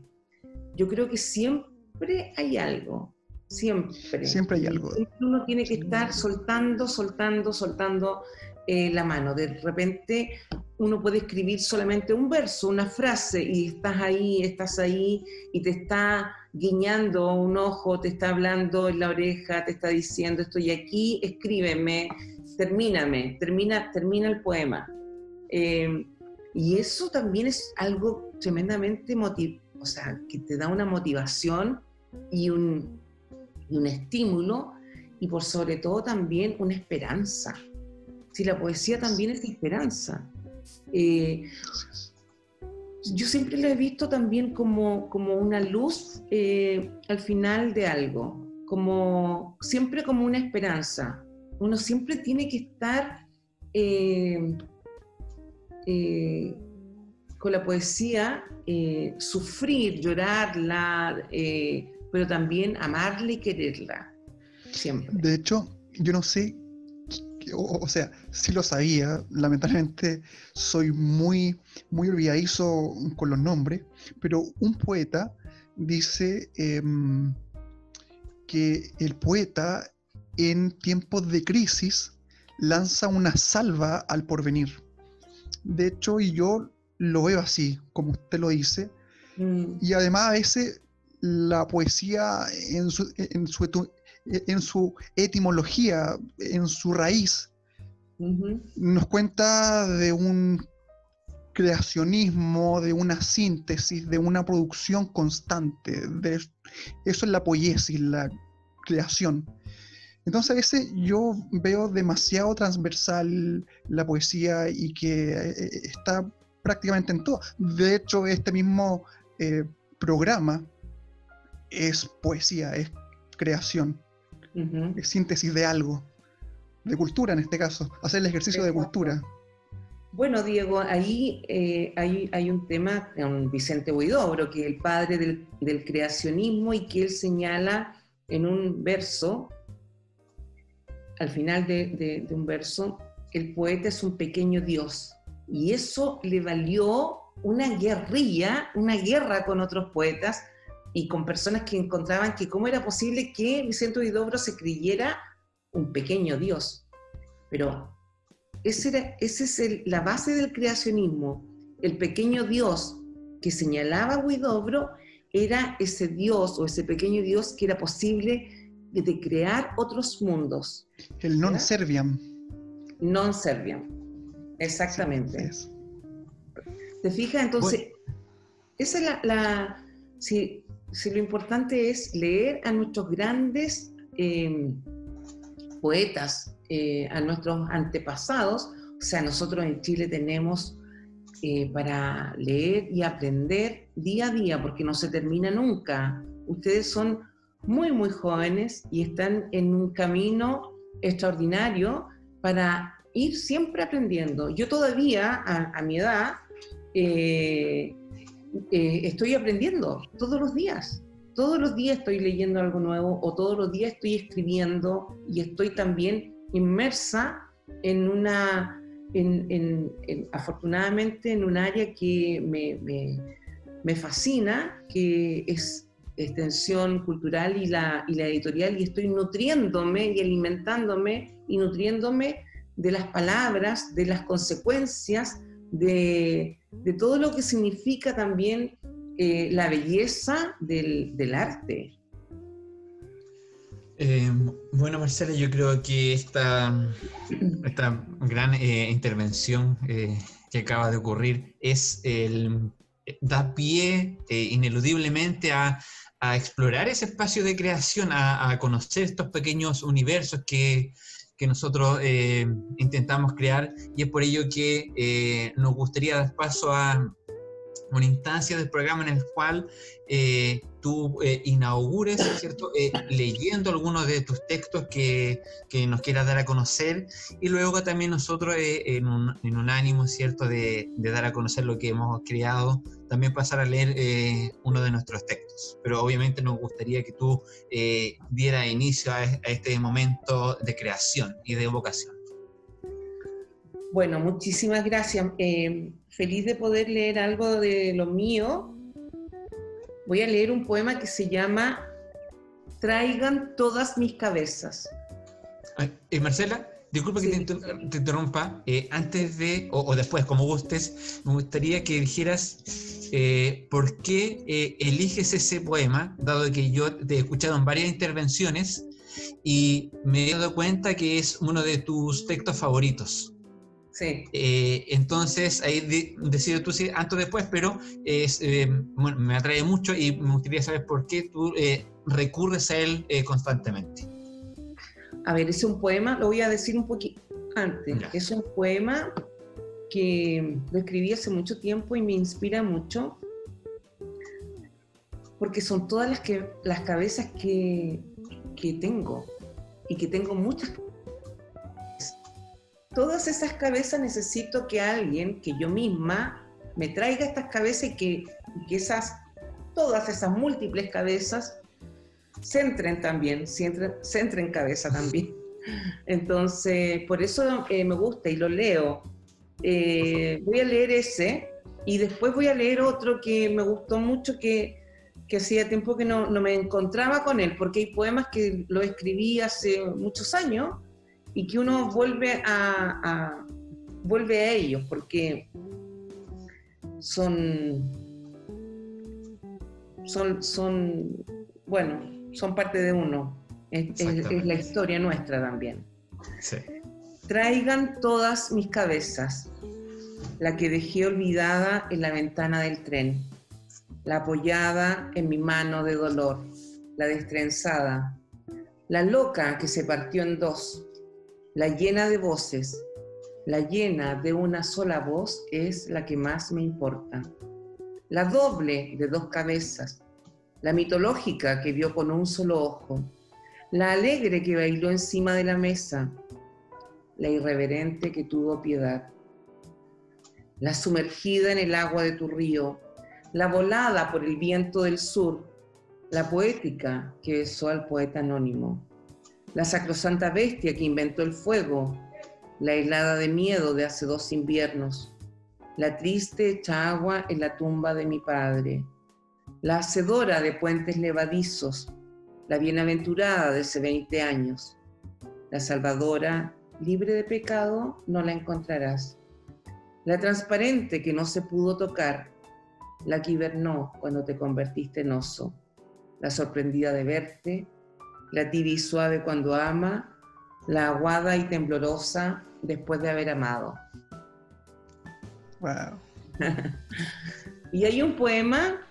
Speaker 5: yo creo que siempre hay algo, siempre.
Speaker 4: Siempre hay algo.
Speaker 5: uno tiene que estar soltando, soltando, soltando la mano. De repente uno puede escribir solamente un verso, una frase, y estás ahí, estás ahí, y te está guiñando un ojo, te está hablando en la oreja, te está diciendo estoy aquí, escríbeme, termíname, termina, termina el poema. Eh, y eso también es algo tremendamente o sea, que te da una motivación y un, y un estímulo y por sobre todo también una esperanza. Si la poesía también es esperanza. Eh, yo siempre la he visto también como, como una luz eh, al final de algo, como siempre como una esperanza. Uno siempre tiene que estar eh, con la poesía, sufrir, llorarla, pero también amarla y quererla. Siempre.
Speaker 4: De hecho, yo no sé, o, sea, sí lo sabía, lamentablemente soy muy, muy olvidadizo con los nombres, pero un poeta dice em, que el poeta en tiempos de crisis lanza una salva al porvenir. De hecho, y yo lo veo así, como usted lo dice, mm. y además a veces la poesía en su, en su, en su etimología, en su raíz, nos cuenta de un creacionismo, de una síntesis, de una producción constante. De, eso es la poiesis, la creación. Entonces a veces yo veo demasiado transversal la poesía y que eh, está prácticamente en todo. De hecho, este mismo eh, programa es poesía, es creación síntesis de algo, de cultura en este caso, hacer el ejercicio de cultura.
Speaker 5: Bueno, Diego, ahí eh, hay, un tema con Vicente Huidobro, que es el padre del, creacionismo y que él señala en un verso, al final de, de un verso, el poeta es un pequeño dios. Y eso le valió una guerrilla, una guerra con otros poetas, y con personas que encontraban que cómo era posible que Vicente Huidobro se creyera un pequeño Dios. Pero esa es la base del creacionismo. El pequeño Dios que señalaba Huidobro era ese Dios o ese pequeño Dios que era posible de, crear otros mundos.
Speaker 4: El non serviam.
Speaker 5: Non serviam, exactamente. ¿Te fijas? Entonces, esa es la, la si si lo importante es leer a nuestros grandes em, poetas, eh, a nuestros antepasados, o sea, nosotros en Chile tenemos eh, para leer y aprender día a día, porque no se termina nunca. Ustedes son muy, muy jóvenes y están en un camino extraordinario para ir siempre aprendiendo. Yo todavía, a, mi edad, eh, eh, estoy aprendiendo todos los días. Todos los días estoy leyendo algo nuevo o todos los días estoy escribiendo y estoy también inmersa en una, en, afortunadamente en un área que me, me, fascina, que es extensión cultural y la, y la editorial y estoy nutriéndome y alimentándome y nutriéndome de las palabras, de las consecuencias, de, de todo lo que significa también eh, la belleza del, arte.
Speaker 3: Eh, bueno, Marcela, yo creo que esta, esta gran eh, intervención que acaba de ocurrir es el da pie ineludiblemente a, explorar ese espacio de creación, a, a conocer estos pequeños universos que, que nosotros eh, intentamos crear y es por ello que eh, nos gustaría dar paso a una instancia del programa en el cual eh, tú inaugures, ¿cierto? Leyendo algunos de tus textos que, que, nos quieras dar a conocer y luego también nosotros en un, ánimo, ¿cierto?, de, dar a conocer lo que hemos creado, también pasar a leer uno de nuestros textos. Pero obviamente nos gustaría que tú dieras inicio a, a este momento de creación y de evocación.
Speaker 5: Bueno, muchísimas gracias. feliz de poder leer algo de lo mío voy a leer un poema que se llama Traigan todas mis cabezas.
Speaker 3: Eh, Marcela, disculpa que te, interrumpa. Eh, antes de, o, después, como gustes, me gustaría que dijeras eh, por qué eliges ese poema, dado que yo te he escuchado en varias intervenciones y me he dado cuenta que es uno de tus textos favoritos.
Speaker 5: Sí.
Speaker 3: Eh, entonces, ahí de, decides tú si antes o después, pero es, eh, bueno, me atrae mucho y me gustaría saber por qué tú eh, recurres a él eh, constantemente.
Speaker 5: A ver, es un poema, lo voy a decir un poquito antes. Es un poema que lo escribí hace mucho tiempo y me inspira mucho porque son todas las, que, las cabezas que, que tengo y que tengo muchas. Todas esas cabezas necesito que alguien, que yo misma, me traiga estas cabezas y que, que esas, todas esas múltiples cabezas centren también, centren, centren cabeza también. Entonces, por eso eh, me gusta y lo leo. Eh, voy a leer ese y después voy a leer otro que me gustó mucho que, que hacía tiempo que no, no me encontraba con él, porque hay poemas que lo escribí hace muchos años y que uno vuelve a, a- vuelve a ellos, porque son, son, son, bueno, son parte de uno. Es, es- es
Speaker 3: Exactamente.
Speaker 5: la historia nuestra también.
Speaker 3: Sí.
Speaker 5: Traigan todas mis cabezas, la que dejé olvidada en la ventana del tren, la apoyada en mi mano de dolor, la destrenzada, la loca que se partió en dos, la llena de voces, la llena de una sola voz es la que más me importa, la doble de dos cabezas, la mitológica que vio con un solo ojo, la alegre que bailó encima de la mesa, la irreverente que tuvo piedad, la sumergida en el agua de tu río, la volada por el viento del sur, la poética que besó al poeta anónimo, la sacrosanta bestia que inventó el fuego, la helada de miedo de hace dos inviernos, la triste hecha agua en la tumba de mi padre, la hacedora de puentes levadizos, la bienaventurada de hace 20 años, la salvadora libre de pecado no la encontrarás. La transparente que no se pudo tocar, la que hibernó cuando te convertiste en oso, la sorprendida de verte, la tibia y suave cuando ama, la aguada y temblorosa después de haber amado.
Speaker 4: Wow.
Speaker 5: Y hay un poema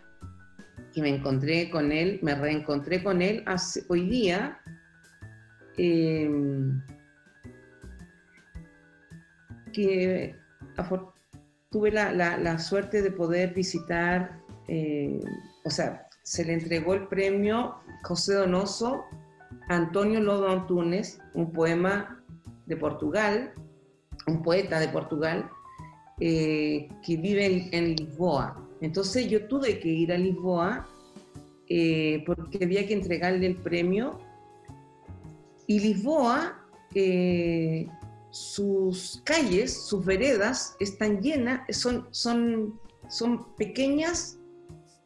Speaker 5: que me encontré con él, me reencontré con él hoy día. eh, que tuve la, la- suerte de poder visitar, eh, o sea, se le entregó el premio José Donoso Antonio Lodo Antunes, un poema de Portugal, un poeta de Portugal, eh, que vive en Lisboa. Entonces yo tuve que ir a Lisboa eh, porque había que entregarle el premio. Y Lisboa, eh, sus calles, sus veredas están llenas, son, son, son pequeñas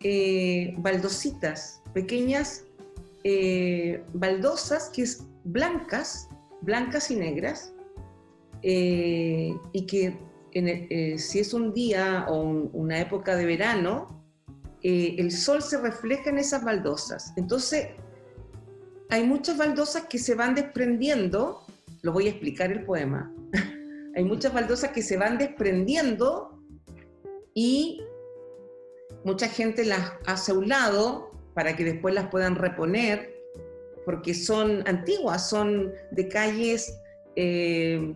Speaker 5: eh, baldositas, pequeñas baldosas que es blancas, blancas y negras, y que eh, si es un día o un- una época de verano, eh, el sol se refleja en esas baldosas. Entonces, hay muchas baldosas que se van desprendiendo, lo voy a explicar el poema, hay muchas baldosas que se van desprendiendo y mucha gente las hace a un lado para que después las puedan reponer, porque son antiguas, son de calles eh,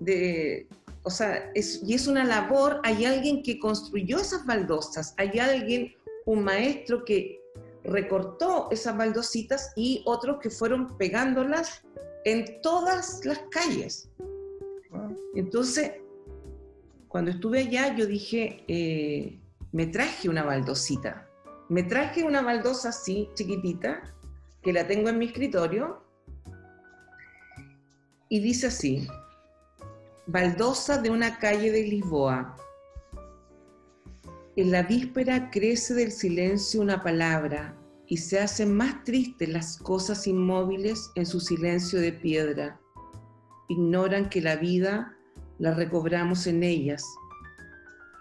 Speaker 5: de, o sea, es, y es una labor, hay alguien que construyó esas baldosas, hay alguien, un maestro que recortó esas baldositas y otros que fueron pegándolas en todas las calles. Entonces, cuando estuve allá, yo dije, eh, me traje una baldosita. Me traje una baldosa así, chiquitita, que la tengo en mi escritorio. Y dice así, baldosa de una calle de Lisboa. En la víspera crece del silencio una palabra y se hacen más tristes las cosas inmóviles en su silencio de piedra. Ignoran que la vida la recobramos en ellas.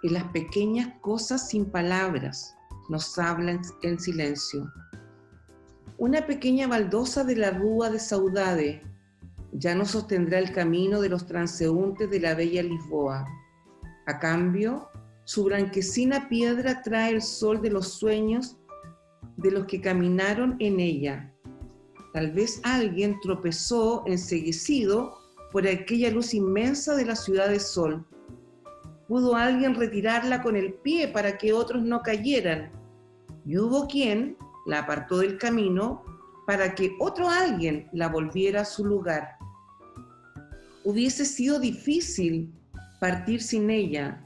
Speaker 5: En las pequeñas cosas sin palabras nos hablan en silencio. Una pequeña baldosa de la rúa de saudade, ya no sostendrá el camino de los transeúntes de la bella Lisboa. A cambio, su blanquecina piedra trae el sol de los sueños de los que caminaron en ella. Tal vez alguien tropezó enseguecido por aquella luz inmensa de la ciudad de sol. Pudo alguien retirarla con el pie para que otros no cayeran. Y hubo quien la apartó del camino para que otro alguien la volviera a su lugar. Hubiese sido difícil partir sin ella.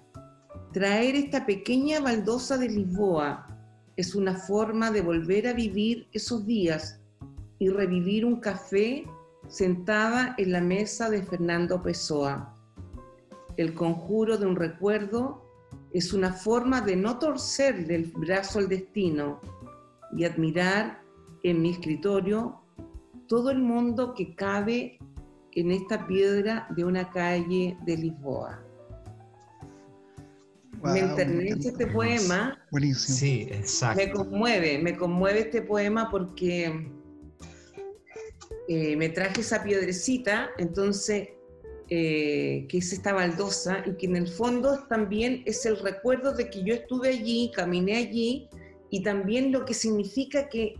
Speaker 5: Traer esta pequeña baldosa de Lisboa es una forma de volver a vivir esos días y revivir un café sentada en la mesa de Fernando Pessoa. El conjuro de un recuerdo es una forma de no torcer del brazo al destino y admirar en mi escritorio todo el mundo que cabe en esta piedra de una calle de Lisboa. me enternece este poema.
Speaker 4: Buenísimo.
Speaker 3: Sí, exacto.
Speaker 5: Me conmueve, me conmueve este poema porque eh, me traje esa piedrecita, entonces, eh, que es esta baldosa, y que en el fondo también es el recuerdo de que yo estuve allí, caminé allí, y también lo que significa que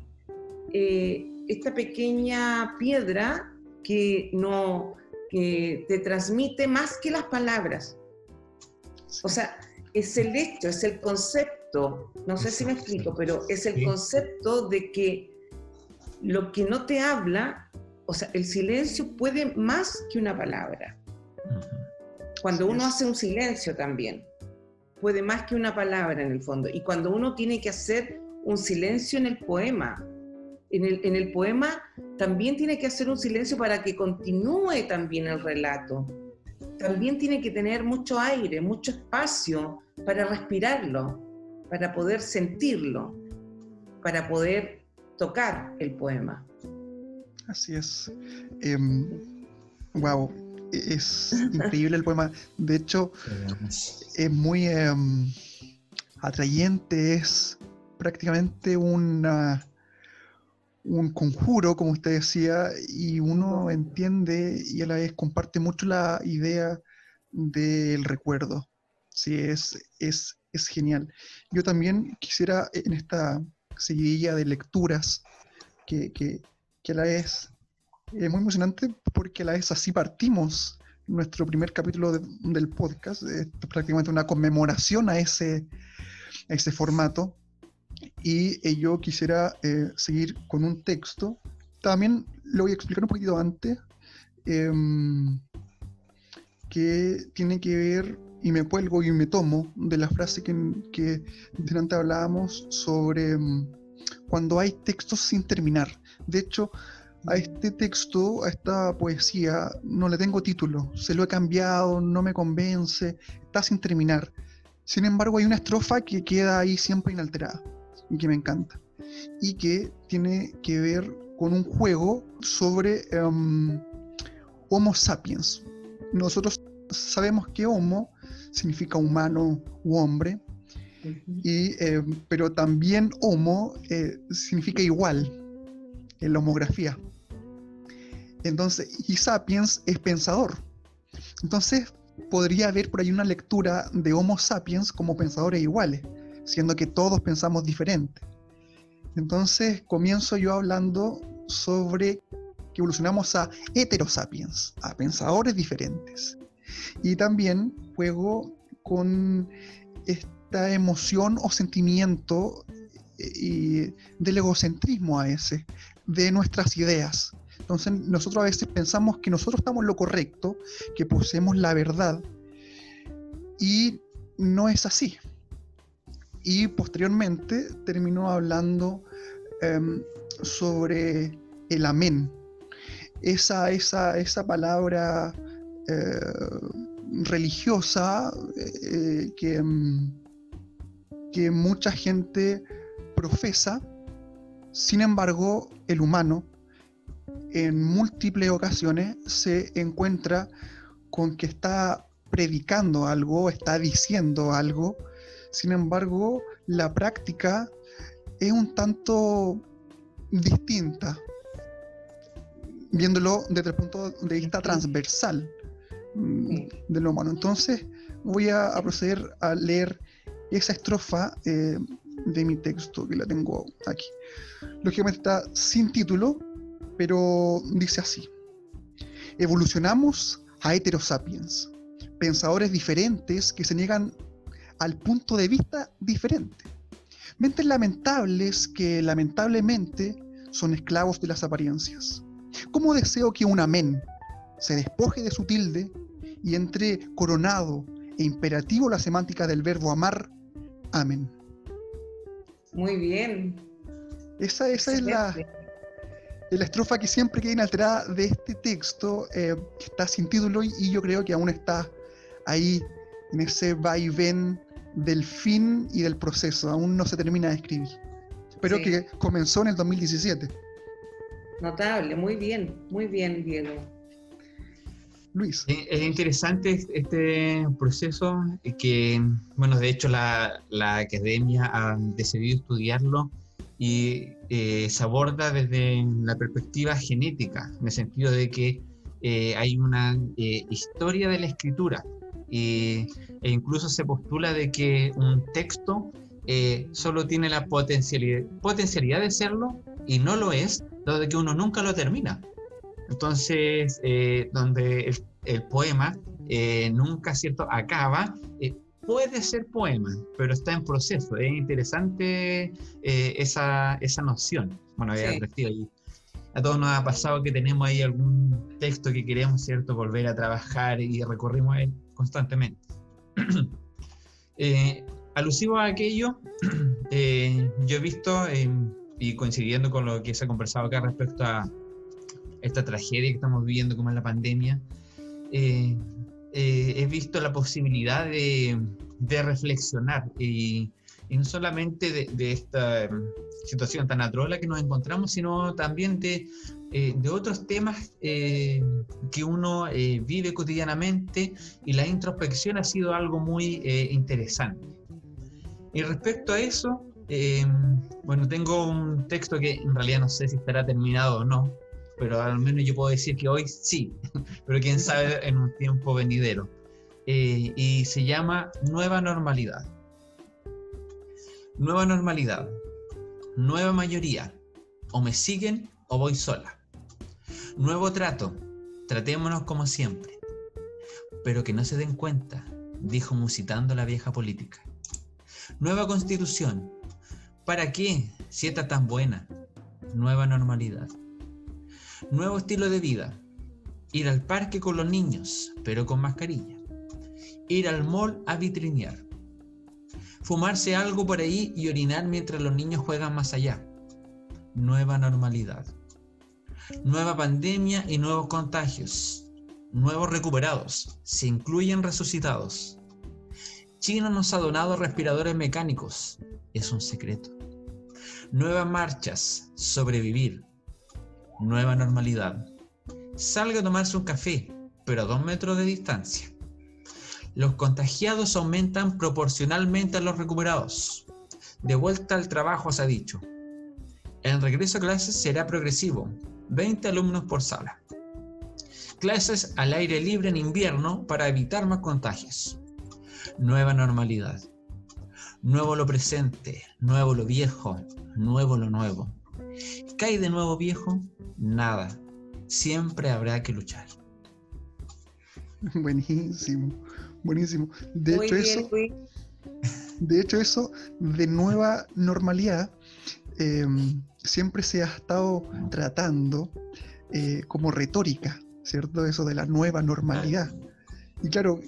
Speaker 5: eh, esta pequeña piedra que no que te transmite más que las palabras. O sea, es el hecho, es el concepto, no sé si me explico, pero es el concepto de que lo que no te habla, o sea, el silencio puede más que una palabra. Cuando uno hace un silencio también, puede más que una palabra en el fondo. Y cuando uno tiene que hacer un silencio en el poema, en el, en el poema también tiene que hacer un silencio para que continúe también el relato. También tiene que tener mucho aire, mucho espacio para respirarlo, para poder sentirlo, para poder tocar el poema.
Speaker 4: Así es. wow, em, es increíble el poema. De hecho, es muy em, atrayente, es prácticamente una, un conjuro, como usted decía, y uno entiende y a la vez comparte mucho la idea del recuerdo. Sí, es, es, es genial. Yo también quisiera en esta seguidilla de lecturas que, que, que a la vez es muy emocionante porque a la vez así partimos nuestro primer capítulo del podcast. es prácticamente una conmemoración a ese, a ese formato. Y eh, yo quisiera eh, seguir con un texto. También lo voy a explicar un poquito antes, em, que tiene que ver, y me cuelgo y me tomo de la frase que, que delante hablábamos sobre em, cuando hay textos sin terminar. De hecho, a este texto, a esta poesía, no le tengo título, se lo he cambiado, no me convence, está sin terminar. Sin embargo, hay una estrofa que queda ahí siempre inalterada y que me encanta. Y que tiene que ver con un juego sobre um, Homo sapiens. Nosotros sabemos que Homo significa humano u hombre, y, eh, pero también Homo eh, significa igual en la homografía. Entonces, y sapiens es pensador. Entonces, podría haber por ahí una lectura de Homo sapiens como pensadores iguales, siendo que todos pensamos diferente. Entonces, comienzo yo hablando sobre que evolucionamos a heterosapiens, a pensadores diferentes. Y también juego con esta emoción o sentimiento eh, y del egocentrismo a ese, de nuestras ideas. Entonces nosotros a veces pensamos que nosotros estamos lo correcto, que poseemos la verdad, y no es así. Y posteriormente terminó hablando em, sobre el amén, esa, esa, esa palabra eh, religiosa eh, que, em, que mucha gente profesa, sin embargo, el humano en múltiples ocasiones se encuentra con que está predicando algo, está diciendo algo, sin embargo, la práctica es un tanto distinta. viéndolo desde el punto de vista transversal mm, de lo humano. Entonces voy a, a proceder a leer esa estrofa eh, de mi texto, que la tengo aquí. Lógicamente está sin título, pero dice así. Evolucionamos a heterosapiens, pensadores diferentes que se niegan al punto de vista diferente. Mentes lamentables que lamentablemente son esclavos de las apariencias. ¿Cómo deseo que un amén se despoje de su tilde y entre coronado e imperativo la semántica del verbo amar? Amén.
Speaker 5: Muy bien.
Speaker 4: Esa, esa es la, la estrofa que siempre queda inalterada de este texto, eh, que está sin título y, yo creo que aún está ahí en ese vaivén del fin y del proceso, aún no se termina de escribir. Pero
Speaker 5: Sí.
Speaker 4: que comenzó en el 2017.
Speaker 5: Notable, muy bien, muy bien, Diego.
Speaker 4: Luis.
Speaker 3: Es interesante este proceso eh, que, bueno, de hecho la, la academia ha decidido estudiarlo y eh, se aborda desde la perspectiva genética, en el sentido de que eh, hay una eh, historia de la escritura y, e incluso se postula de que un texto eh, solo tiene la potencialidad, potencialidad de serlo y no lo es, dado de que uno nunca lo termina. Entonces, eh, donde el, el poema eh, nunca, ¿cierto?, acaba, eh, puede ser poema, pero está en proceso. Es interesante eh, esa, esa noción. Bueno, es
Speaker 5: Sí.
Speaker 3: Y a todos nos ha pasado que tenemos ahí algún texto que queremos, ¿cierto?, volver a trabajar y recorrimos a él constantemente. Eh, alusivo a aquello, eh, yo he visto, eh, y coincidiendo con lo que se ha conversado acá respecto a esta tragedia que estamos viviendo como es la pandemia, eh, he visto la posibilidad de reflexionar y, y no solamente de, de esta em, situación tan atroz en la que nos encontramos, sino también de, eh, de otros temas eh, que uno eh, vive cotidianamente y la introspección ha sido algo muy eh, interesante. Y respecto a eso, eh, bueno, tengo un texto que en realidad no sé si estará terminado o no, pero al menos yo puedo decir que hoy sí, pero quién sabe en un tiempo venidero. Eh, y se llama Nueva Normalidad. Nueva normalidad, nueva mayoría, o me siguen o voy sola. Nuevo trato, tratémonos como siempre. Pero que no se den cuenta, dijo musitando la vieja política. Nueva constitución, ¿para qué si está tan buena? Nueva normalidad. Nuevo estilo de vida, ir al parque con los niños, pero con mascarilla. Ir al mall a vitrinear. Fumarse algo por ahí y orinar mientras los niños juegan más allá. Nueva normalidad. Nueva pandemia y nuevos contagios. Nuevos recuperados. Se incluyen resucitados. China nos ha donado respiradores mecánicos. Es un secreto. Nuevas marchas. Sobrevivir. Nueva normalidad. Salga a tomarse un café, pero a dos metros de distancia. Los contagiados aumentan proporcionalmente a los recuperados. De vuelta al trabajo se ha dicho. El regreso a clases será progresivo, 20 alumnos por sala. Clases al aire libre en invierno para evitar más contagios. Nueva normalidad. Nuevo lo presente, nuevo lo viejo, nuevo lo nuevo. ¿Qué hay de nuevo viejo? Nada. Siempre habrá que luchar.
Speaker 4: Buenísimo, buenísimo. De
Speaker 5: muy
Speaker 4: hecho,
Speaker 5: bien,
Speaker 4: eso,
Speaker 5: Luis.
Speaker 4: de hecho, eso de nueva normalidad eh, siempre se ha estado tratando eh, como retórica, ¿cierto? Eso de la nueva normalidad. Y claro,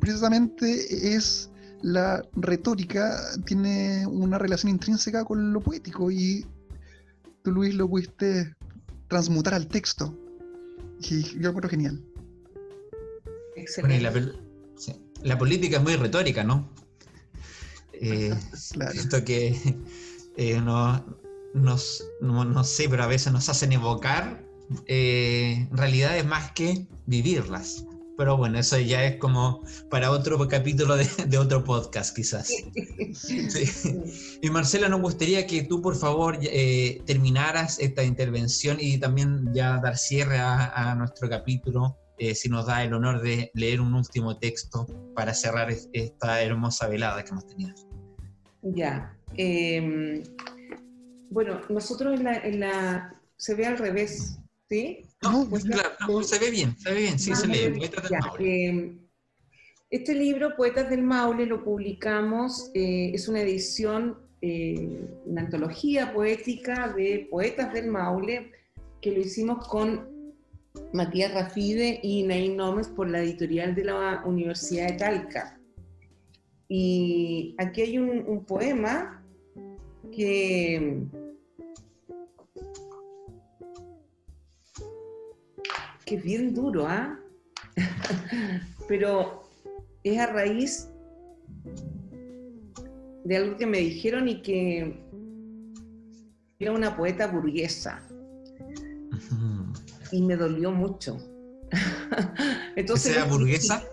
Speaker 4: precisamente es la retórica, tiene una relación intrínseca con lo poético y tú, Luis, lo pudiste transmutar al texto. Y yo creo genial.
Speaker 3: Bueno, y
Speaker 5: Excelente.
Speaker 3: la, sí, la política es muy retórica, ¿no? Eh,
Speaker 4: Claro.
Speaker 3: Esto que eh, no, nos- no, no sé, pero a veces nos hacen evocar eh, realidades más que vivirlas. pero bueno, eso ya es como para otro capítulo de, otro podcast, quizás. Y Marcela, nos gustaría que tú, por favor, eh, terminaras esta intervención y también ya dar cierre a, nuestro capítulo, eh, si nos da el honor de leer un último texto para cerrar esta hermosa velada que hemos tenido.
Speaker 5: Ya. Em, bueno, nosotros en la, se ve al revés, ¿sí?
Speaker 3: No, pues, claro, se ve bien, se ve bien, sí, se lee. Poetas del Maule.
Speaker 5: Em, este libro, Poetas del Maule, lo publicamos, eh, es una edición, eh, una antología poética de Poetas del Maule, que lo hicimos con Matías Rafide y Nain Nómez por la editorial de la Universidad de Talca. Y aquí hay un poema que que es bien duro, ¿ah? Pero es a raíz de algo que me dijeron y que era una poeta burguesa. Y me dolió mucho.
Speaker 3: Entonces, ¿Era burguesa?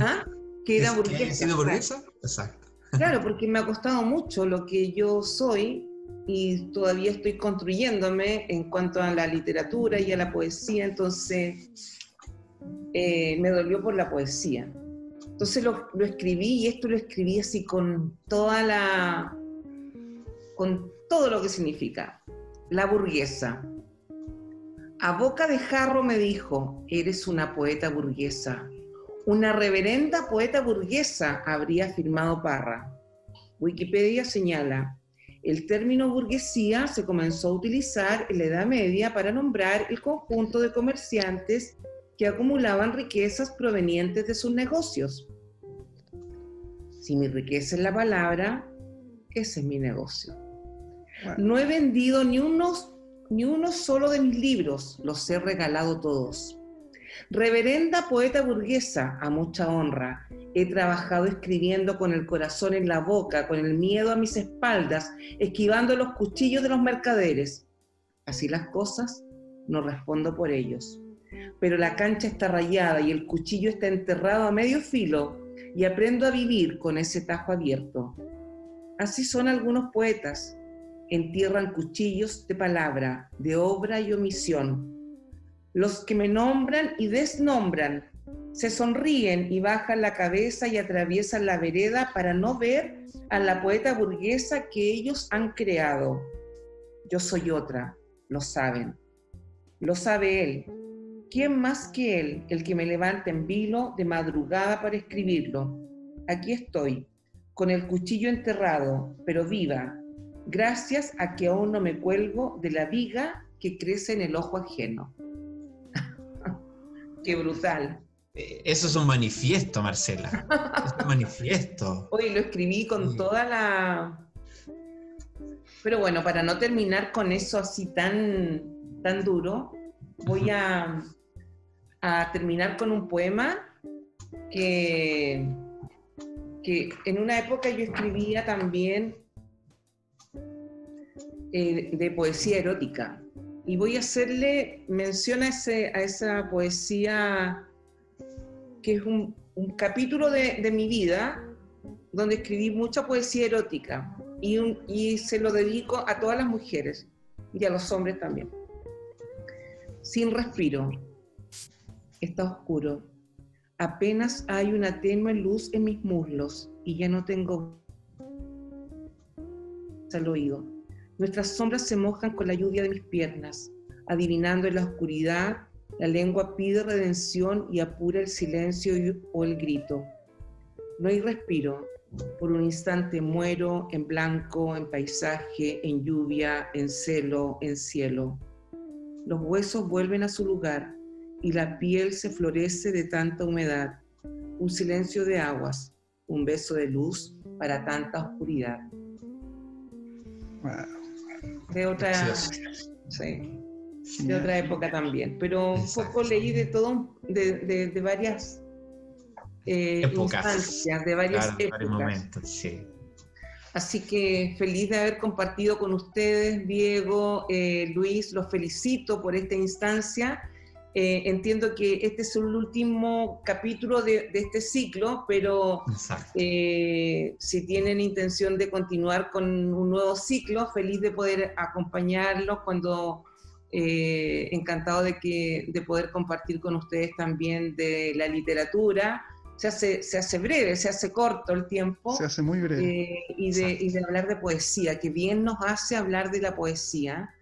Speaker 5: ¿Ah? Que era burguesa. ¿Que
Speaker 3: sido burguesa? Exacto.
Speaker 5: Claro, porque me ha costado mucho lo que yo soy y todavía estoy construyéndome en cuanto a la literatura y a la poesía, entonces eh, me dolió por la poesía. Entonces lo, lo, escribí y esto lo escribí así con toda la, con todo lo que significa. La burguesa. A boca de jarro me dijo, eres una poeta burguesa. Una reverenda poeta burguesa, habría afirmado Parra. Wikipedia señala, el término burguesía se comenzó a utilizar en la Edad Media para nombrar el conjunto de comerciantes que acumulaban riquezas provenientes de sus negocios. Si mi riqueza es la palabra, ese es mi negocio. No he vendido ni uno, ni uno solo de mis libros, los he regalado todos. Reverenda poeta burguesa, a mucha honra, he trabajado escribiendo con el corazón en la boca, con el miedo a mis espaldas, esquivando los cuchillos de los mercaderes. Así las cosas, no respondo por ellos. Pero la cancha está rayada y el cuchillo está enterrado a medio filo y aprendo a vivir con ese tajo abierto. Así son algunos poetas. Entierran cuchillos de palabra, de obra y omisión los que me nombran y desnombran, se sonríen y bajan la cabeza y atraviesan la vereda para no ver a la poeta burguesa que ellos han creado. Yo soy otra, lo saben. Lo sabe él. ¿Quién más que él, el que me levanta en vilo de madrugada para escribirlo? Aquí estoy, con el cuchillo enterrado, pero viva, gracias a que aún no me cuelgo de la viga que crece en el ojo ajeno. Qué brutal.
Speaker 3: Eh, eso es un manifiesto, Marcela. es un manifiesto.
Speaker 5: Hoy lo escribí con toda la... Pero bueno, para no terminar con eso así tan, tan duro, voy a, a terminar con un poema que, que en una época yo escribía también eh, de poesía erótica y voy a hacerle mención a, esa poesía que es un, capítulo de, mi vida donde escribí mucha poesía erótica y, y se lo dedico a todas las mujeres y a los hombres también. Sin respiro, está oscuro. Apenas hay una tenue luz en mis muslos y ya no tengo al oído Nuestras sombras se mojan con la lluvia de mis piernas. Adivinando en la oscuridad, la lengua pide redención y apura el silencio o el grito. No hay respiro. Por un instante muero en blanco, en paisaje, en lluvia, en celo, en cielo. Los huesos vuelven a su lugar y la piel se florece de tanta humedad. Un silencio de aguas, un beso de luz para tanta oscuridad de otra, de otra época también. Pero un poco leí de todo, de, de, varias eh, instancias, de varias épocas. momentos, Así que feliz de haber compartido con ustedes, Diego, eh, Luis, los felicito por esta instancia. Eh, entiendo que este es el último capítulo de, de este ciclo, pero eh, si tienen intención de continuar con un nuevo ciclo, feliz de poder acompañarlos cuando eh, encantado de, que, de poder compartir con ustedes también de la literatura. Se hace, se hace breve, se hace corto el tiempo.
Speaker 4: Se hace muy breve.
Speaker 5: y, de, y de hablar de poesía, que bien nos hace hablar de la poesía